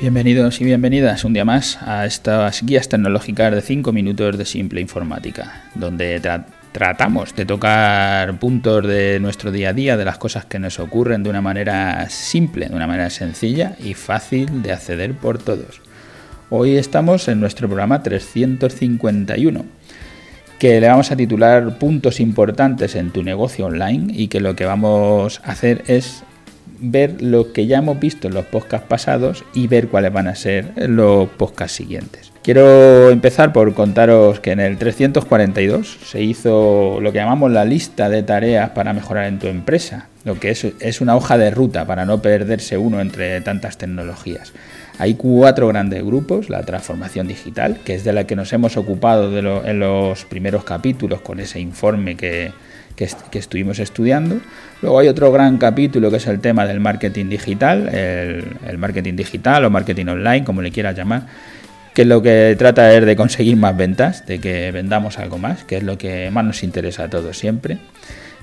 Bienvenidos y bienvenidas un día más a estas guías tecnológicas de 5 minutos de simple informática, donde tratamos de tocar puntos de nuestro día a día, de las cosas que nos ocurren de una manera simple, de una manera sencilla y fácil de acceder por todos. Hoy estamos en nuestro programa 351, que le vamos a titular Puntos importantes en tu negocio online y que lo que vamos a hacer es ver lo que ya hemos visto en los podcasts pasados y ver cuáles van a ser los podcasts siguientes. Quiero empezar por contaros que en el 342 se hizo lo que llamamos la lista de tareas para mejorar en tu empresa, lo que es, una hoja de ruta para no perderse uno entre tantas tecnologías. Hay cuatro grandes grupos, la transformación digital, que es de la que nos hemos ocupado en los primeros capítulos con ese informe que, que, estuvimos estudiando. Luego hay otro gran capítulo que es el tema del marketing digital, el, marketing digital o marketing online, como le quieras llamar, que lo que trata es de conseguir más ventas, de que vendamos algo más, que es lo que más nos interesa a todos siempre.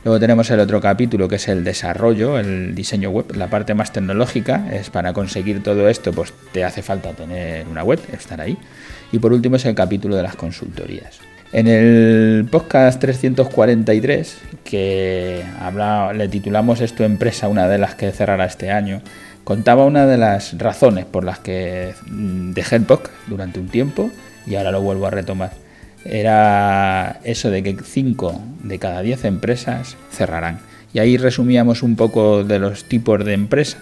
Luego tenemos el otro capítulo que es el desarrollo, el diseño web, la parte más tecnológica. Es para conseguir todo esto, pues te hace falta tener una web, estar ahí. Y por último es el capítulo de las consultorías. En el podcast 343, que habla, le titulamos Esto empresa, una de las que cerrará este año, contaba una de las razones por las que mm, dejé el podcast durante un tiempo y ahora lo vuelvo a retomar. Era eso de que 5 de cada 10 empresas cerrarán. Y ahí resumíamos un poco de los tipos de empresa.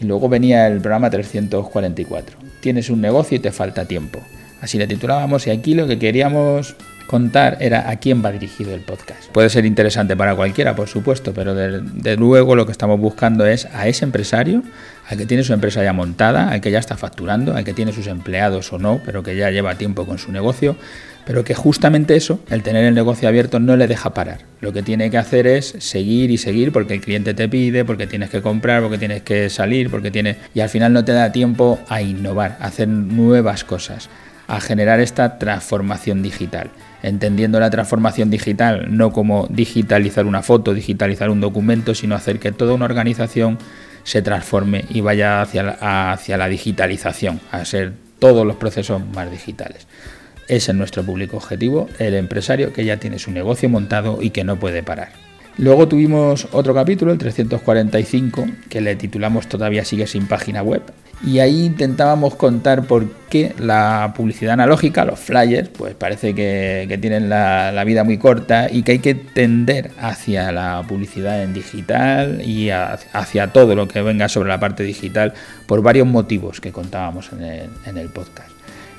Y luego venía el programa 344. Tienes un negocio y te falta tiempo. Así le titulábamos y aquí lo que queríamos contar era a quién va dirigido el podcast. Puede ser interesante para cualquiera, por supuesto, pero de, luego lo que estamos buscando es a ese empresario, al que tiene su empresa ya montada, al que ya está facturando, al que tiene sus empleados o no, pero que ya lleva tiempo con su negocio, pero que justamente eso, el tener el negocio abierto, no le deja parar. Lo que tiene que hacer es seguir y seguir porque el cliente te pide, porque tienes que comprar, porque tienes que salir, porque tiene y al final no te da tiempo a innovar, a hacer nuevas cosas, a generar esta transformación digital entendiendo la transformación digital no como digitalizar una foto, digitalizar un documento, sino hacer que toda una organización se transforme y vaya hacia la, hacia la digitalización, a ser todos los procesos más digitales. Ese es nuestro público objetivo, el empresario que ya tiene su negocio montado y que no puede parar. Luego tuvimos otro capítulo, el 345, que le titulamos Todavía sigue sin página web, y ahí intentábamos contar por qué la publicidad analógica, los flyers, pues parece que, tienen la, vida muy corta y que hay que tender hacia la publicidad en digital y hacia todo lo que venga sobre la parte digital por varios motivos que contábamos en el, en el podcast.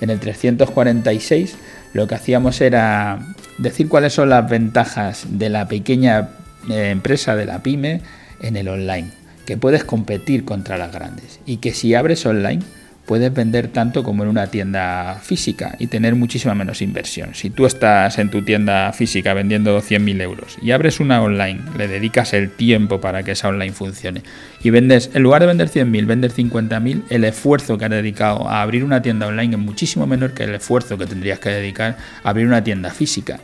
En el 346 lo que hacíamos era decir cuáles son las ventajas de la pequeña eh, empresa, de la pyme, en el online que puedes competir contra las grandes y que si abres online puedes vender tanto como en una tienda física y tener muchísima menos inversión. Si tú estás en tu tienda física vendiendo 100.000 euros y abres una online, le dedicas el tiempo para que esa online funcione y vendes, en lugar de vender 100.000, vendes 50.000, el esfuerzo que has dedicado a abrir una tienda online es muchísimo menor que el esfuerzo que tendrías que dedicar a abrir una tienda física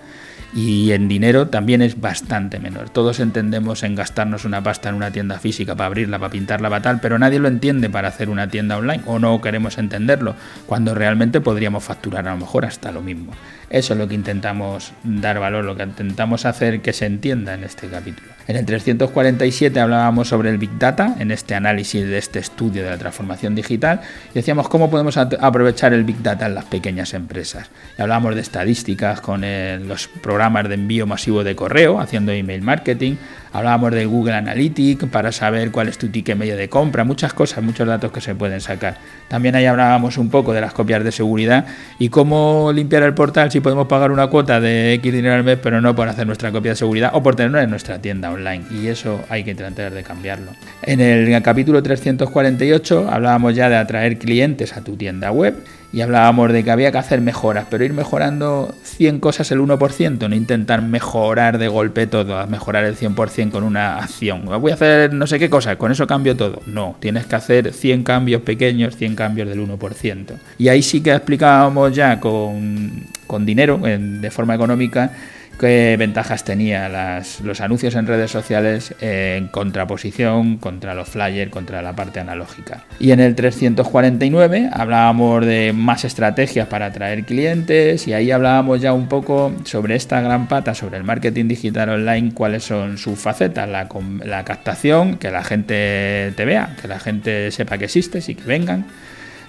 y en dinero también es bastante menor. Todos entendemos en gastarnos una pasta en una tienda física para abrirla, para pintarla, para tal, pero nadie lo entiende para hacer una tienda online o no queremos entenderlo, cuando realmente podríamos facturar a lo mejor hasta lo mismo. Eso es lo que intentamos dar valor, lo que intentamos hacer que se entienda en este capítulo. En el 347 hablábamos sobre el Big Data, en este análisis de este estudio de la transformación digital, y decíamos cómo podemos aprovechar el Big Data en las pequeñas empresas. Y hablábamos de estadísticas con los programas de envío masivo de correo, haciendo email marketing, hablábamos de Google Analytics para saber cuál es tu ticket medio de compra, muchas cosas, muchos datos que se pueden sacar. También ahí hablábamos un poco de las copias de seguridad y cómo limpiar el portal si podemos pagar una cuota de X dinero al mes, pero no por hacer nuestra copia de seguridad o por tenerla en nuestra tienda online. Y eso hay que tratar de cambiarlo. En el capítulo 348 hablábamos ya de atraer clientes a tu tienda web y hablábamos de que había que hacer mejoras, pero ir mejorando 100 cosas el 1%, no intentar mejorar de golpe todo, mejorar el 100% con una acción. Voy a hacer no sé qué cosa, con eso cambio todo. No, tienes que hacer 100 cambios pequeños, 100 cambios del 1%. Y ahí sí que explicábamos ya con, con dinero, de forma económica, qué ventajas tenía los anuncios en redes sociales en contraposición contra los flyers, contra la parte analógica. Y en el 349 hablábamos de más estrategias para atraer clientes y ahí hablábamos ya un poco sobre esta gran pata, sobre el marketing digital online, cuáles son sus facetas, la, la captación, que la gente te vea, que la gente sepa que existes y que vengan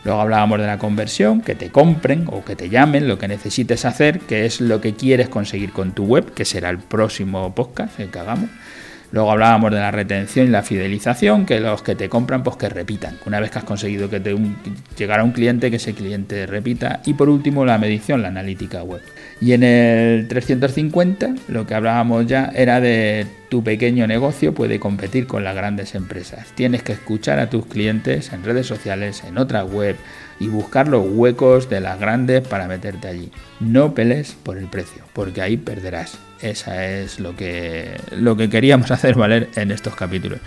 Luego hablábamos de la conversión, que te compren o que te llamen, lo que necesites hacer, que es lo que quieres conseguir con tu web, que será el próximo podcast el que hagamos. Luego hablábamos de la retención y la fidelización, que los que te compran, pues que repitan. Una vez que has conseguido que te llegar a un cliente, que ese cliente repita. Y por último, la medición, la analítica web. Y en el 350, lo que hablábamos ya era de tu pequeño negocio puede competir con las grandes empresas. Tienes que escuchar a tus clientes en redes sociales, en otra web y buscar los huecos de las grandes para meterte allí. No peles por el precio, porque ahí perderás. Esa es lo que, lo que queríamos hacer valer en estos capítulos.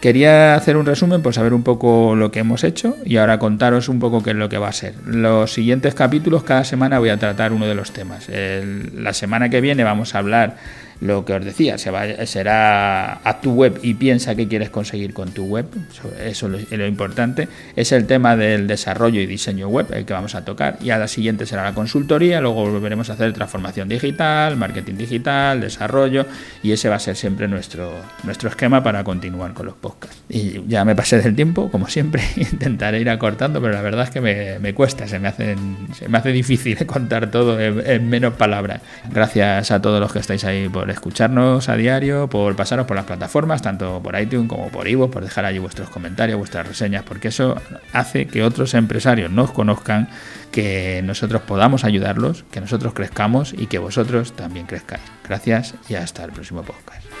Quería hacer un resumen por saber un poco lo que hemos hecho y ahora contaros un poco qué es lo que va a ser. Los siguientes capítulos, cada semana voy a tratar uno de los temas. la semana que viene vamos a hablar lo que os decía, será a tu web y piensa qué quieres conseguir con tu web, eso es lo, importante, es el tema del desarrollo y diseño web el que vamos a tocar y a la siguiente será la consultoría, luego volveremos a hacer transformación digital, marketing digital, desarrollo y ese va a ser siempre nuestro, nuestro esquema para continuar con los podcasts. Y ya me pasé del tiempo, como siempre, intentaré ir acortando, pero la verdad es que me, cuesta, se me, hacen, se me hace difícil contar todo en, en menos palabras. Gracias a todos los que estáis ahí por escucharnos a diario, por pasaros por las plataformas, tanto por iTunes como por Ivo, por dejar allí vuestros comentarios, vuestras reseñas, porque eso hace que otros empresarios nos conozcan, que nosotros podamos ayudarlos, que nosotros crezcamos y que vosotros también crezcáis. Gracias y hasta el próximo podcast.